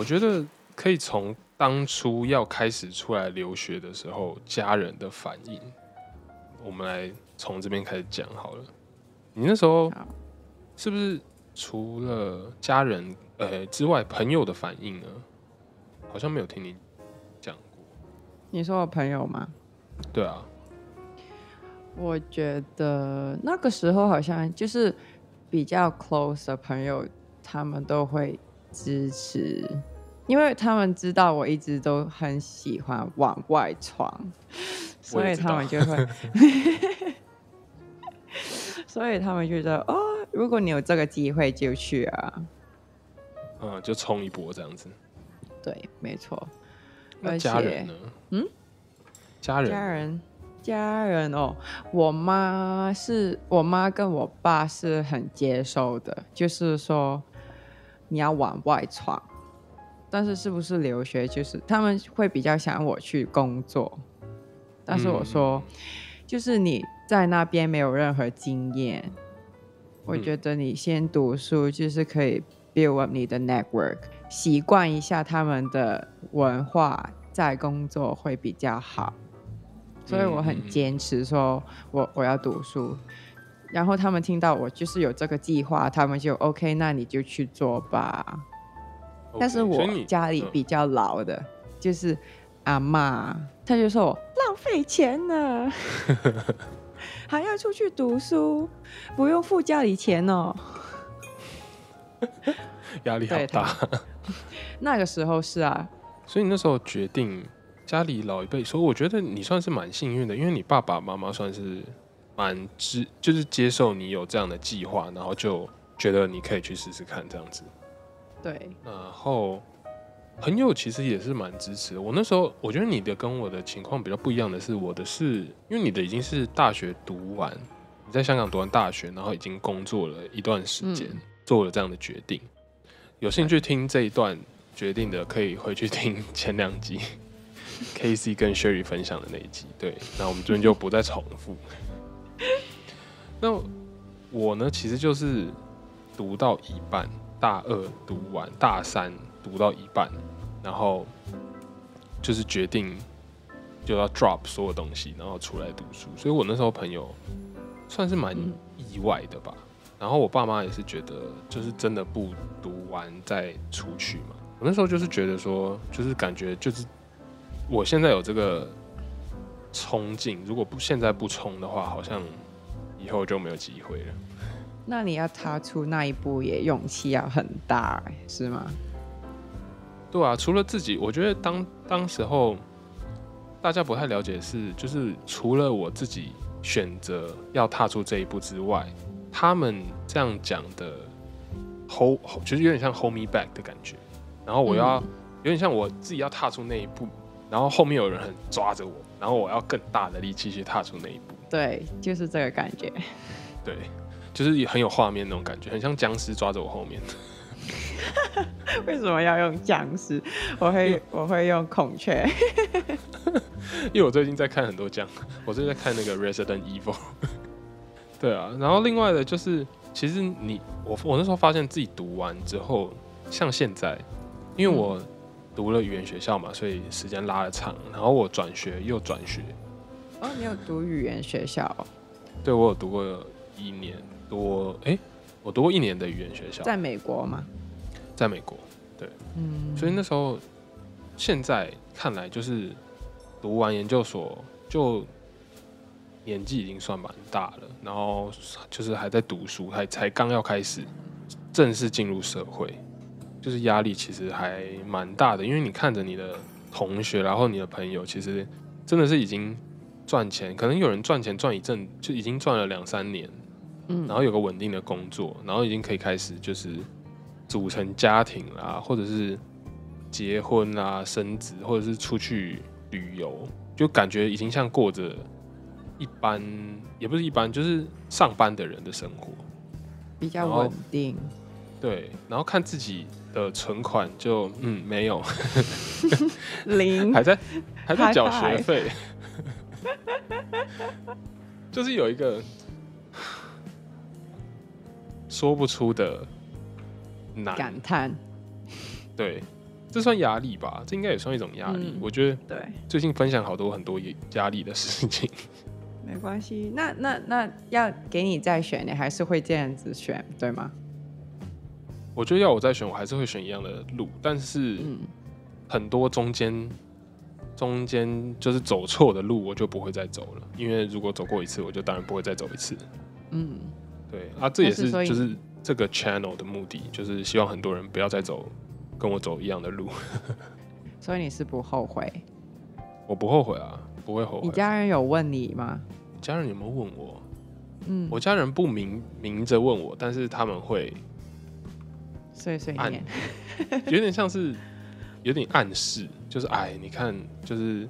我觉得可以从当初要开始出来留学的时候，家人的反应，我们来从这边开始讲好了。你那时候是不是除了家人呃之外，朋友的反应呢？好像没有听你讲过。你说我朋友吗？对啊，我觉得那个时候好像就是比较 close 的朋友，他们都会支持，因为他们知道我一直都很喜欢往外闯，所以他们就会，所以他们就觉得哦，如果你有这个机会就去啊，嗯，就冲一波这样子。对，没错，那而且家人呢？嗯，家人家人，家人哦，我妈是我妈跟我爸是很接受的，就是说你要往外闯，但是是不是留学，就是他们会比较想我去工作，但是我说，就是你在那边没有任何经验，我嗯觉得你先读书就是可以 build up 你的 network，习惯一下他们的文化，再工作会比较好。所以我很坚持说我我要读书，然后他们听到我就是有这个计划，他们就 OK，那你就去做吧。但是我家里嗯。比较老的，就是阿妈，她就说我浪费钱呢，还要出去读书，不用付家里钱哦。压力好大，那个时候是啊，所以你那时候决定家里老一辈说，我觉得你算是蛮幸运的，因为你爸爸妈妈算是蛮支，就是接受你有这样的计划，然后就觉得你可以去试试看这样子。对，然后朋友其实也是蛮支持的。我那时候我觉得你的跟我的情况比较不一样的是，我的是因为你的已经是大学读完，你在香港读完大学，然后已经工作了一段时间，嗯做了这样的决定。有兴趣听这一段决定的，可以回去听前两集 K C 跟 Sherry 分享的那一集。对，那我们这边就不再重复。那我呢，其实就是读到一半，大二读完，大三读到一半，然后就是决定就要 drop 所有东西，然后出来读书。所以我那时候朋友算是蛮意外的吧。然后我爸妈也是觉得，就是真的不读完再出去嘛。我那时候就是觉得说，就是感觉就是我现在有这个冲劲，如果不现在不冲的话，好像以后就没有机会了。那你要踏出那一步，也勇气要很大，是吗？对啊，除了自己，我觉得当当时候大家不太了解的是，就是除了我自己选择要踏出这一步之外，他们这样讲的 hold，就是有点像 hold me back 的感觉。然后我要、嗯有点像我自己要踏出那一步，然后后面有人很抓着我，然后我要更大的力气去踏出那一步。对，就是这个感觉。对，就是也很有画面那种感觉，很像僵尸抓着我后面。为什么要用僵尸？我会我会用孔雀。因为我最近在看很多僵，我最近在看那个 Resident Evil。对啊，然后另外的就是，其实你我我那时候发现自己读完之后，像现在，因为我读了语言学校嘛，所以时间拉的长，然后我转学又转学，哦，你有读语言学校哦、对我有读过一年多，诶，我读过一年的语言学校，在美国吗？在美国，对。嗯，所以那时候现在看来就是读完研究所就年纪已经算蛮大了，然后就是还在读书，还才刚要开始正式进入社会，就是压力其实还蛮大的，因为你看着你的同学，然后你的朋友，其实真的是已经赚钱，可能有人赚钱赚一阵就已经赚了两三年，嗯然后有个稳定的工作，然后已经可以开始就是组成家庭啦，或者是结婚啊、生子，或者是出去旅游，就感觉已经像过着一般，也不是一般，就是上班的人的生活。比较稳定。对，然后看自己的存款就嗯没有，零 还在还在缴学费，就是有一个说不出的难。感叹，对，这算压力吧？这应该也算一种压力。嗯我觉得对，最近分享好多很多压力的事情。没关系。那那那要给你再选，你还是会这样子选，对吗？我觉得要我再选，我还是会选一样的路，但是嗯，很多中间中间就是走错的路，我就不会再走了。因为如果走过一次，我就当然不会再走一次。嗯，对啊，这也是就是这个 channel 的目的，就是希望很多人不要再走跟我走一样的路。所以你是不后悔？我不后悔啊，不会后悔。你家人有问你吗？家人有没有问我？嗯，我家人不明明着问我，但是他们会碎碎念。有点像是有点暗示，就是哎，你看，就是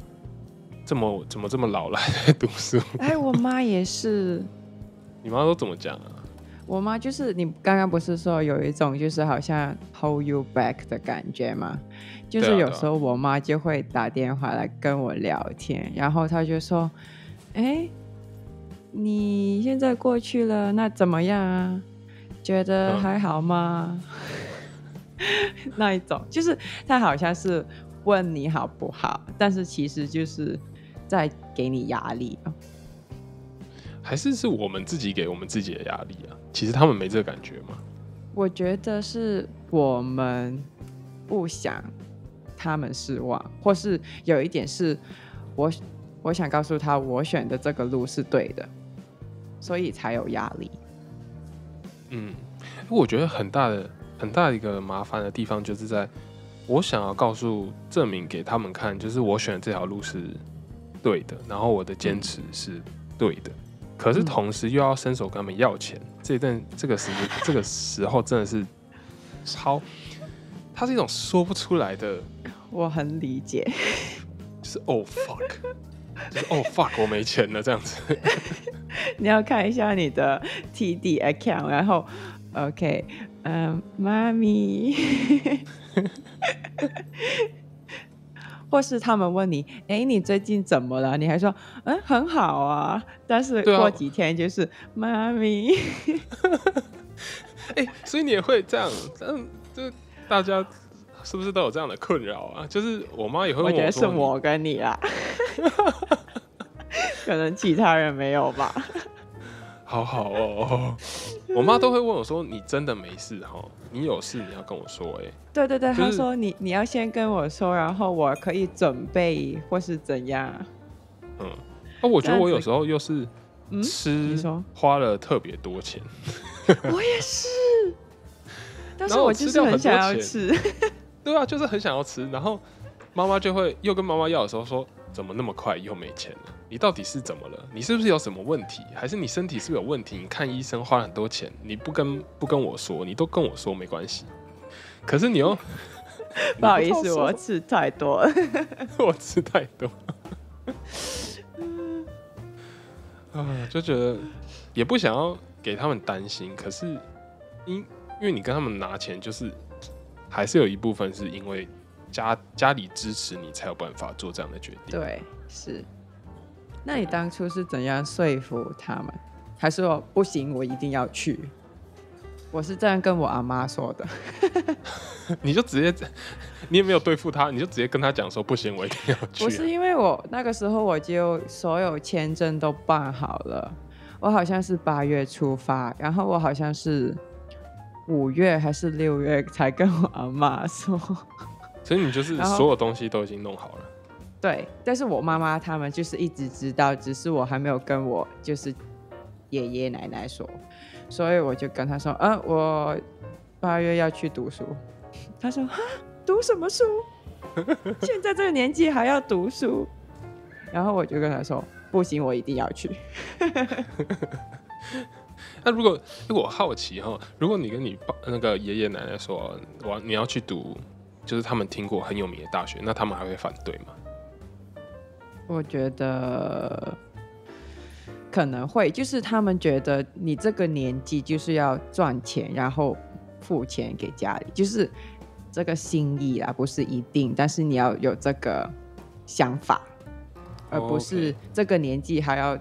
这么怎么这么老了还在读书？哎，我妈也是。你妈都怎么讲啊？我妈就是你刚刚不是说有一种就是好像 hold you back 的感觉吗？就是有时候我妈就会打电话来跟我聊天，然后她就说：“哎，你现在过去了，那怎么样啊？觉得嗯还好吗？” 那一种就是他好像是问你好不好，但是其实就是在给你压力啊。还是是我们自己给我们自己的压力啊？其实他们没这个感觉吗。我觉得是我们不想他们失望，或是有一点是我我想告诉他，我选的这个路是对的，所以才有压力。嗯，我觉得很大的很大的一个麻烦的地方，就是在我想要告诉证明给他们看，就是我选的这条路是对的，然后我的坚持是对的。可是嗯同时又要伸手跟他们要钱，这一段这个时这个时候真的是超，它是一种说不出来的，我很理解，就是 oh fuck，就是 oh fuck，我没钱了这样子。你要看一下你的 TD account，然后 OK，嗯，妈咪，或是他们问你，哎，你最近怎么了？你还说，嗯，很好啊。但是过几天就是妈咪，哎、所以你也会这样，嗯，就大家是不是都有这样的困扰啊？就是我妈也会我觉得是我跟你啦，可能其他人没有吧。好好哦，我妈都会问我说：“你真的没事哈？你有事你要跟我说。”哎，对对对，就是他说你你要先跟我说，然后我可以准备或是怎样。嗯，那我觉得我有时候又是嗯吃说花了特别多钱，我也是，但是我就是很想要吃。对啊，就是很想要吃，然后妈妈就会又跟妈妈要的时候说：“怎么那么快又没钱了？你到底是怎么了？你是不是有什么问题？还是你身体是不是有问题？你看医生花了很多钱，你不跟不跟我说，你都跟我说没关系，可是你又 不好意思，我吃太多了。我吃太多，啊，就觉得也不想要给他们担心，可是因因为你跟他们拿钱，就是还是有一部分是因为家家里支持你，才有办法做这样的决定。对，是。那你当初是怎样说服他们？还是说不行，我一定要去？我是这样跟我阿妈说的。你就直接，你也没有对付他，你就直接跟他讲说不行，我一定要去啊、不是因为我那个时候我就所有签证都办好了，我好像是八月出发，然后我好像是五月还是六月才跟我阿妈说。所以你就是所有东西都已经弄好了。对，但是我妈妈他们就是一直知道，只是我还没有跟我就是爷爷奶奶说，所以我就跟他说，嗯、我八月要去读书。他说，啊，读什么书？现在这个年纪还要读书？然后我就跟他说，不行，我一定要去。那如果如果我好奇哈，如果你跟你爸那个爷爷奶奶说我你要去读，就是他们听过很有名的大学，那他们还会反对吗？我觉得可能会，就是他们觉得你这个年纪就是要赚钱，然后付钱给家里，就是这个心意啊，不是一定，但是你要有这个想法，而不是这个年纪还要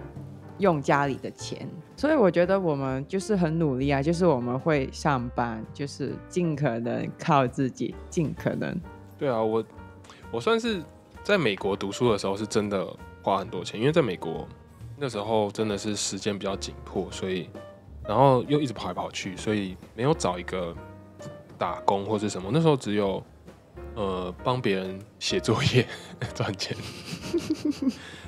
用家里的钱。所以我觉得我们就是很努力啊，就是我们会上班，就是尽可能靠自己，尽可能对啊，我我算是在美国读书的时候是真的花很多钱，因为在美国那时候真的是时间比较紧迫，所以然后又一直跑来跑去，所以没有找一个打工或是什么。那时候只有呃帮别人写作业赚钱，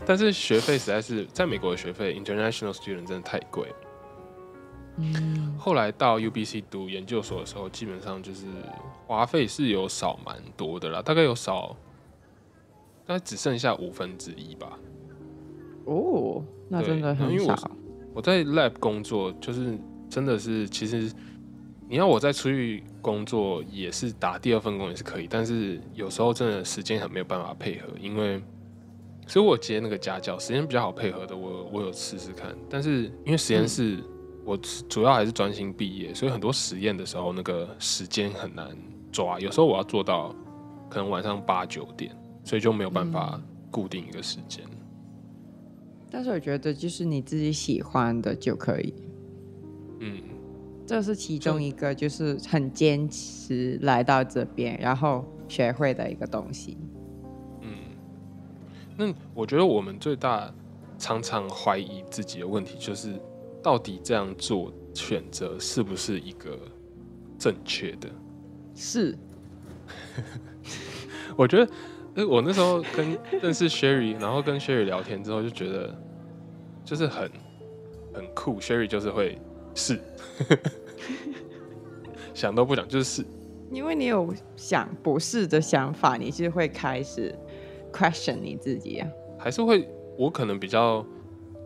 但是学费实在是在美国的学费，international student 真的太贵。嗯，后来到 UBC 读研究所的时候，基本上就是花费是有少蛮多的啦，大概有少，大概只剩下五分之一吧。哦，那真的很因为我。我在 lab 工作，就是真的是，其实你要我再出去工作，也是打第二份工也是可以，但是有时候真的时间很没有办法配合，因为所以我接那个家教，时间比较好配合的，我我有试试看，但是因为实验室、我主要还是专心毕业，所以很多实验的时候那个时间很难抓，有时候我要做到可能晚上八九点，所以就没有办法固定一个时间。但是我觉得就是你自己喜欢的就可以，嗯。这是其中一个就是很坚持来到这边，然后学会的一个东西。嗯，那我觉得我们最大常常怀疑自己的问题，就是到底这样做选择是不是一个正确的？是，我觉得，呃，我那时候跟认识 Sherry，然后跟 Sherry 聊天之后，就觉得就是很很酷，Sherry 就是会是，想都不想就是是。因为你有想不是的想法，你是会开始 question 你自己啊。还是会，我可能比较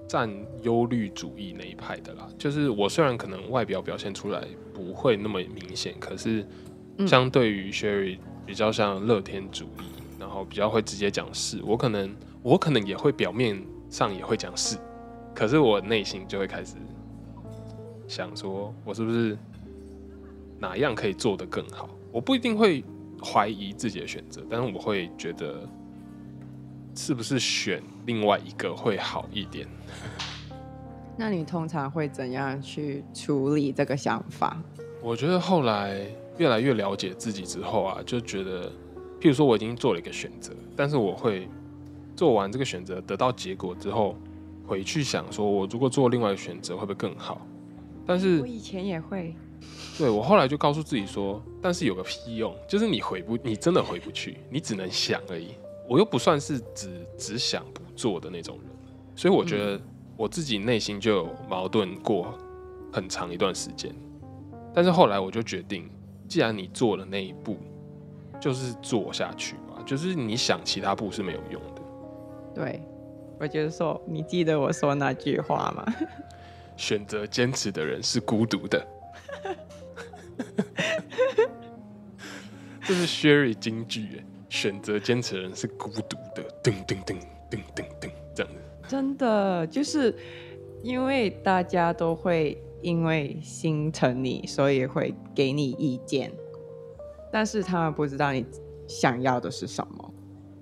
占忧虑主义那一派的啦。就是我虽然可能外表表现出来不会那么明显，可是嗯相对于 Sherry 比较像乐天主义，然后比较会直接讲是。我可能我可能也会表面上也会讲是，可是我内心就会开始想说，我是不是哪样可以做得更好？我不一定会怀疑自己的选择，但是我会觉得是不是选另外一个会好一点。那你通常会怎样去处理这个想法？我觉得后来越来越了解自己之后啊，就觉得，譬如说我已经做了一个选择，但是我会做完这个选择得到结果之后，回去想说，我如果做另外一个选择会不会更好？但是我以前也会，对我后来就告诉自己说，但是有个屁用，就是你回不，你真的回不去，你只能想而已。我又不算是只只想不做的那种人，所以我觉得我自己内心就有矛盾过很长一段时间。但是后来我就决定，既然你做了那一步，就是做下去嘛。就是你想其他步是没有用的。对，我就说，你记得我说那句话吗？选择坚持的人是孤独的。这是 Sherry 金句，选择坚持的人是孤独的。噔噔噔噔噔噔，这样子。真的就是因为大家都会因为心疼你，所以会给你意见，但是他们不知道你想要的是什么。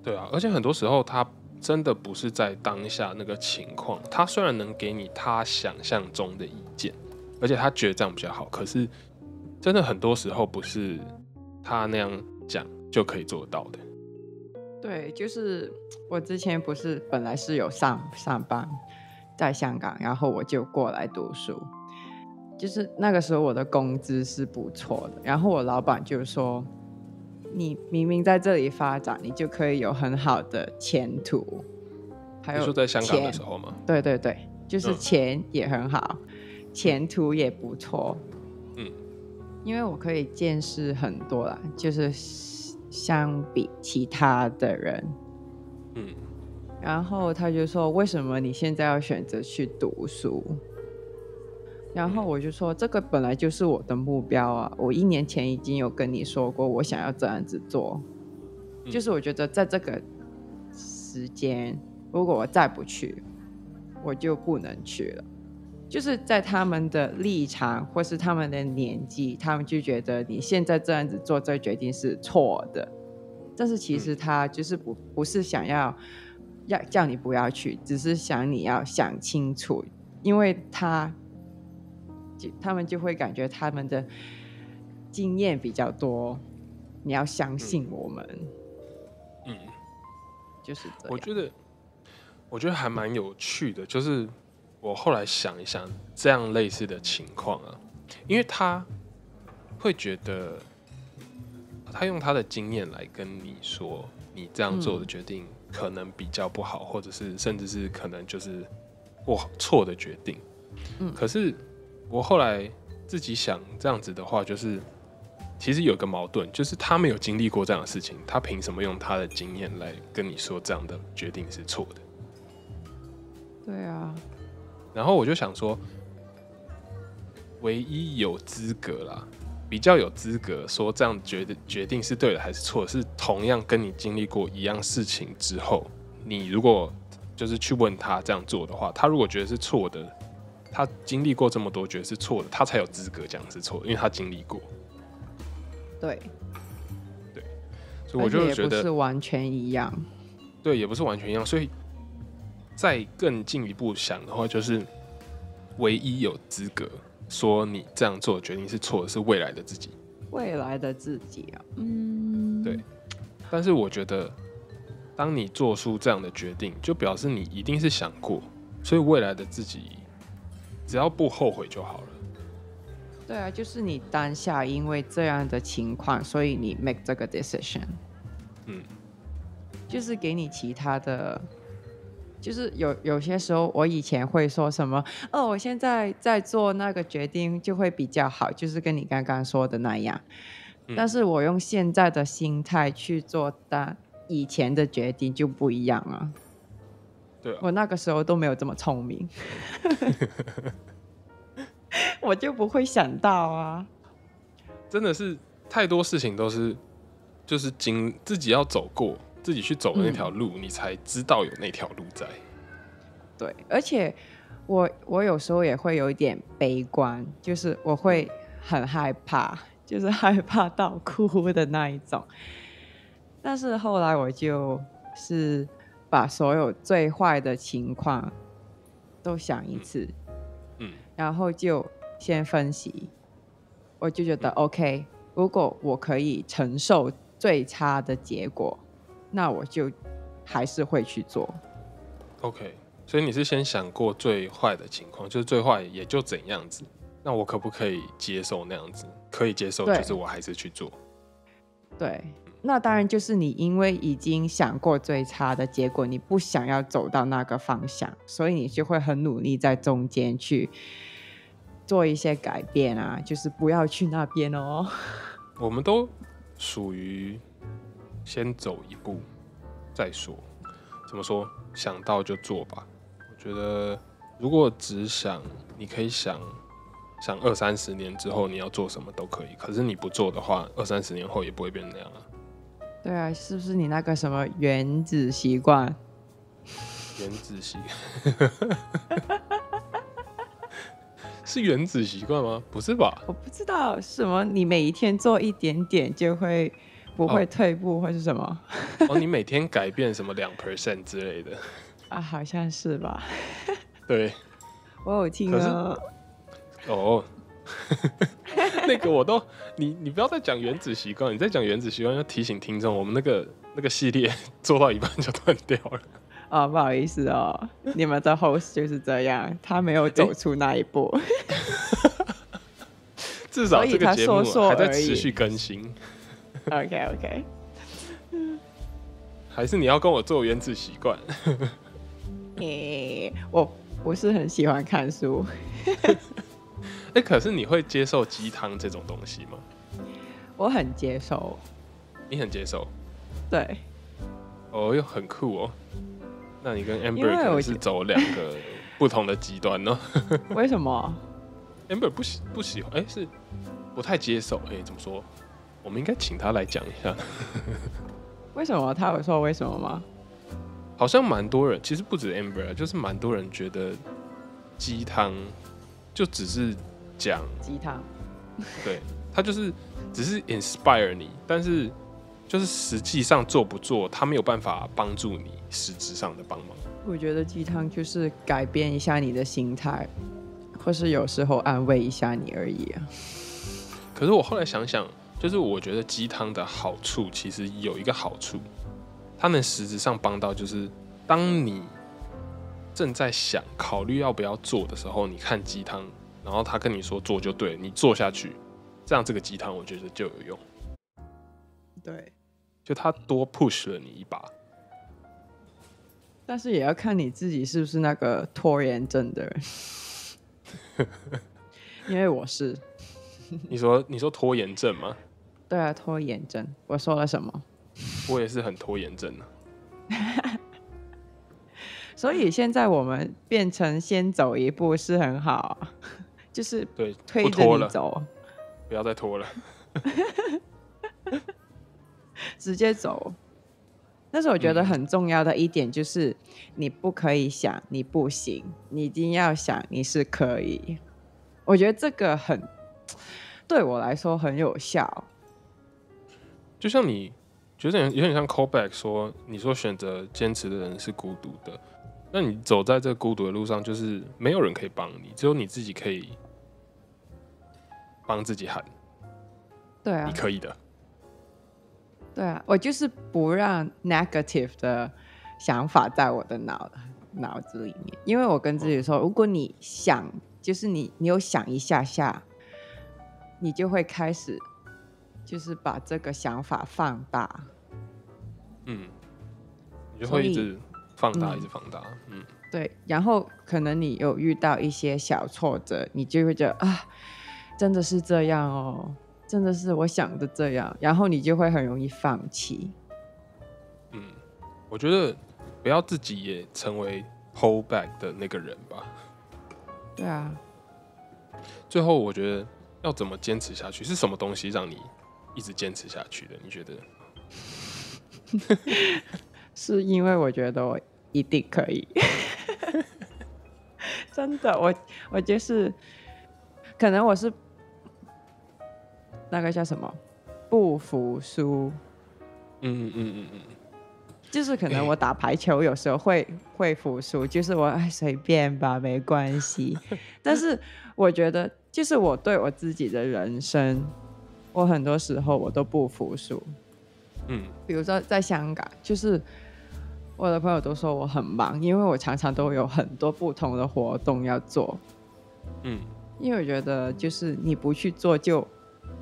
对啊，而且很多时候他真的不是在当下那个情况，他虽然能给你他想象中的意见，而且他觉得这样比较好，可是真的很多时候不是他那样讲就可以做得到的。对，就是我之前不是本来是有上上班在香港，然后我就过来读书。就是那个时候我的工资是不错的，然后我老板就说：“你明明在这里发展，你就可以有很好的前途。”还有你说在香港的时候吗？对对对，就是嗯钱也很好，前途也不错。嗯，因为我可以见识很多啦，就是相比其他的人，嗯，然后他就说：“为什么你现在要选择去读书？”然后我就说：“这个本来就是我的目标啊！我一年前已经有跟你说过，我想要这样子做。嗯就是我觉得在这个时间，如果我再不去，我就不能去了。就是在他们的立场或是他们的年纪，他们就觉得你现在这样子做这个决定是错的。但是其实他就是不不是想要要叫你不要去，只是想你要想清楚，因为他就他们就会感觉他们的经验比较多，你要相信我们，嗯，就是这样。我觉得，我觉得还蛮有趣的，就是我后来想一想，这样类似的情况啊，因为他会觉得，他用他的经验来跟你说，你这样做的决定可能比较不好，或者是甚至是可能就是不好错的决定。嗯可是我后来自己想，这样子的话，就是其实有个矛盾，就是他没有经历过这样的事情，他凭什么用他的经验来跟你说这样的决定是错的？对啊，然后我就想说，唯一有资格啦，比较有资格说这样决定决定是对的还是错的，是同样跟你经历过一样事情之后，你如果就是去问他这样做的话，他如果觉得是错的，他经历过这么多觉得是错的，他才有资格讲是错的，因为他经历过。对，对所以我就觉得不是完全一样。对，也不是完全一样。所以再更进一步想的话，就是唯一有资格说你这样做的决定是错的，是未来的自己。未来的自己啊，嗯，对但是我觉得，当你做出这样的决定，就表示你一定是想过，所以未来的自己只要不后悔就好了。对啊，就是你当下因为这样的情况，所以你 make 这个 decision，嗯，就是给你其他的，就是有有些时候我以前会说什么，哦，我现在在做那个决定就会比较好，就是跟你刚刚说的那样，嗯但是我用现在的心态去做但以前的决定就不一样啊。对啊，我那个时候都没有这么聪明，我就不会想到啊。真的是太多事情都是就是经自己要走过，自己去走的那条路，你才知道有那条路在。对，而且我我有时候也会有一点悲观，就是我会很害怕，就是害怕到 哭的那一种。但是后来我就是把所有最坏的情况都想一次，嗯然后就先分析，我就觉得 OK，如果我可以承受最差的结果，那我就还是会去做。OK，所以你是先想过最坏的情况，就是最坏也就怎样子，那我可不可以接受那样子？可以接受，就是我还是去做。对，那当然就是你因为已经想过最差的结果，你不想要走到那个方向，所以你就会很努力在中间去做一些改变啊，就是不要去那边哦。我们都属于先走一步再说。怎么说？想到就做吧。我觉得，如果只想，你可以想想二三十年之后你要做什么都可以。可是你不做的话，二三十年后也不会变那样啊。对啊，是不是你那个什么原子习惯？原子习 是原子习惯吗？不是吧？我不知道什么，你每一天做一点点就会不会哦退步，或是什么、哦，你每天改变什么两 percent 之类的，啊？好像是吧？对，我有听可是啊。哦，那个我都，你你不要再讲原子习惯，你再讲原子习惯要提醒听众，我们那个那个系列做到一半就断掉了。哦，不好意思哦，你们的 host 就是这样，他没有走出那一步。至少这个节目还在持续更新，OK OK，还是你要跟我做原子习惯？诶、我不是很喜欢看书，哎、可是你会接受鸡汤这种东西吗？我很接受。你很接受？对，哦又，很酷哦。那你跟 Amber 可能是走两个不同的极端呢、为什么？Amber 不喜不喜欢，哎、是不太接受。哎、怎么说？我们应该请他来讲一下。为什么？他会说为什么吗？好像蛮多人，其实不止 Amber，啊就是蛮多人觉得鸡汤就只是讲，鸡汤。对他就是只是 inspire 你，但是就是实际上做不做，他没有办法帮助你实质上的帮忙。我觉得鸡汤就是改变一下你的心态，或是有时候安慰一下你而已啊。可是我后来想想，就是我觉得鸡汤的好处其实有一个好处，它能实质上帮到，就是当你正在想考虑要不要做的时候，你看鸡汤，然后他跟你说做就对，你做下去，这样这个鸡汤我觉得就有用，对，就他多 push 了你一把。但是也要看你自己是不是那个拖延症的人，因为我是。你说你说拖延症吗？对啊，拖延症。我说了什么？我也是很拖延症啊。所以现在我们变成先走一步是很好，就是对推着你走，不要再拖了，直接走。但是我觉得很重要的一点就是，你不可以想你不行，你一定要想你是可以。我觉得这个很对我来说很有效。就像你觉得有点像 callback 说，你说选择坚持的人是孤独的，那你走在这孤独的路上，就是没有人可以帮你，只有你自己可以帮自己喊。对啊，你可以的。对啊，我就是不让 negative 的想法在我的脑脑子里面，因为我跟自己说，如果你想，就是你你有想一下下，你就会开始，就是把这个想法放大。嗯，你就会一直放大，一直放大。嗯，对。然后可能你有遇到一些小挫折，你就会觉得啊，真的是这样哦。真的是我想的这样，然后你就会很容易放弃。嗯，我觉得不要自己也成为 hold back 的那个人吧。对啊。最后，我觉得要怎么坚持下去？是什么东西让你一直坚持下去的？你觉得？是因为我觉得我一定可以。真的，我我就是可能我是。那个叫什么？不服输。嗯嗯嗯嗯嗯，就是可能我打排球有时候会会服输，就是我哎随便吧，没关系。但是我觉得，就是我对我自己的人生，我很多时候我都不服输。嗯，比如说在香港，就是我的朋友都说我很忙，因为我常常都有很多不同的活动要做。嗯，因为我觉得就是你不去做就。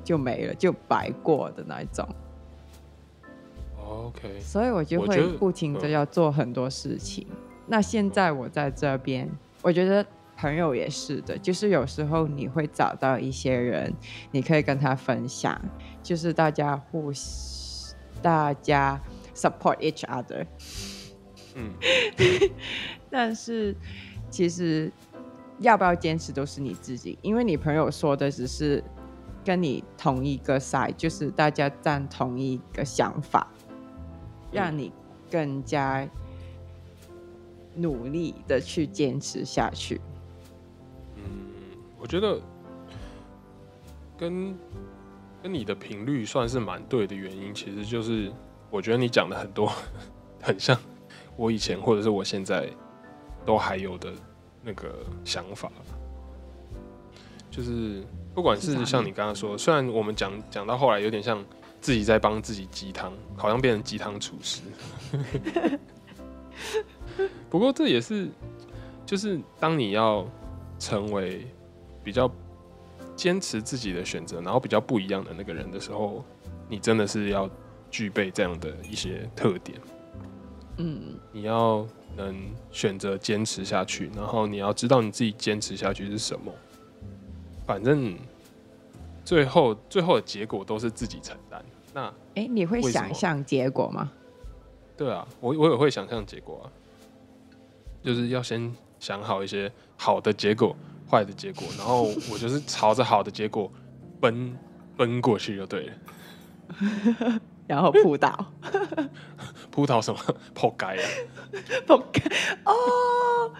就没了，就白过的那一种。OK，所以我就会不停的要做很多事情。那现在我在这边，我觉得朋友也是的，就是有时候你会找到一些人，你可以跟他分享，就是大家互大家 support each other。嗯，但是其实要不要坚持都是你自己，因为你朋友说的只是。跟你同一个 side，，就是大家站同一个想法，让你更加努力的去坚持下去。嗯，我觉得跟跟你的频率算是蛮对的原因，其实就是我觉得你讲的很多 很像我以前或者是我现在都还有的那个想法，就是。不管是像你刚刚说，虽然我们讲讲到后来有点像自己在帮自己鸡汤，好像变成鸡汤厨师。不过这也是，就是当你要成为比较坚持自己的选择，然后比较不一样的那个人的时候，你真的是要具备这样的一些特点。嗯，你要能选择坚持下去，然后你要知道你自己坚持下去是什么。反正最后最后的结果都是自己承担。那哎，你会想象结果吗？对啊，我我也会想象结果啊，就是要先想好一些好的结果、坏的结果，然后 我就是朝着好的结果奔奔过去就对了。然后扑倒，扑倒什么？扑街啊！扑街哦！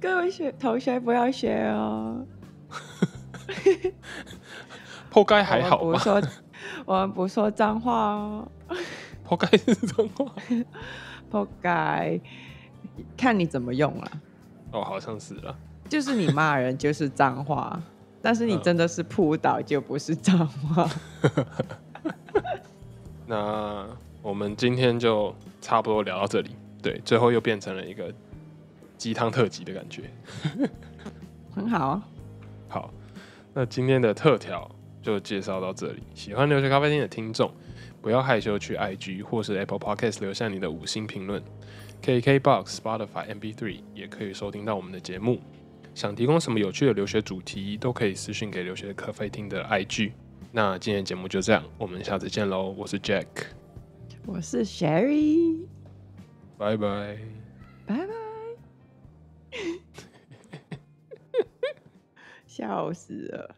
各位学同学不要学哦。破街还好吧？说，我们不说脏话哦。破街是脏话。破街，看你怎么用了。哦，好像是了。就是你骂人就是脏话，但是你真的是扑倒就不是脏话。那我们今天就差不多聊到这里。对，最后又变成了一个鸡汤特辑的感觉。很好啊。好，那今天的特调就介绍到这里。喜欢留学咖啡厅的听众，不要害羞去 IG 或是 Apple Podcast 留下你的五星评论。KKBox、Spotify、MP3 也可以收听到我们的节目。想提供什么有趣的留学主题，都可以私信给留学咖啡厅的 IG。那今天节目就这样，我们下次见喽！我是 Jack，我是 Sherry，拜拜，拜拜。笑死了。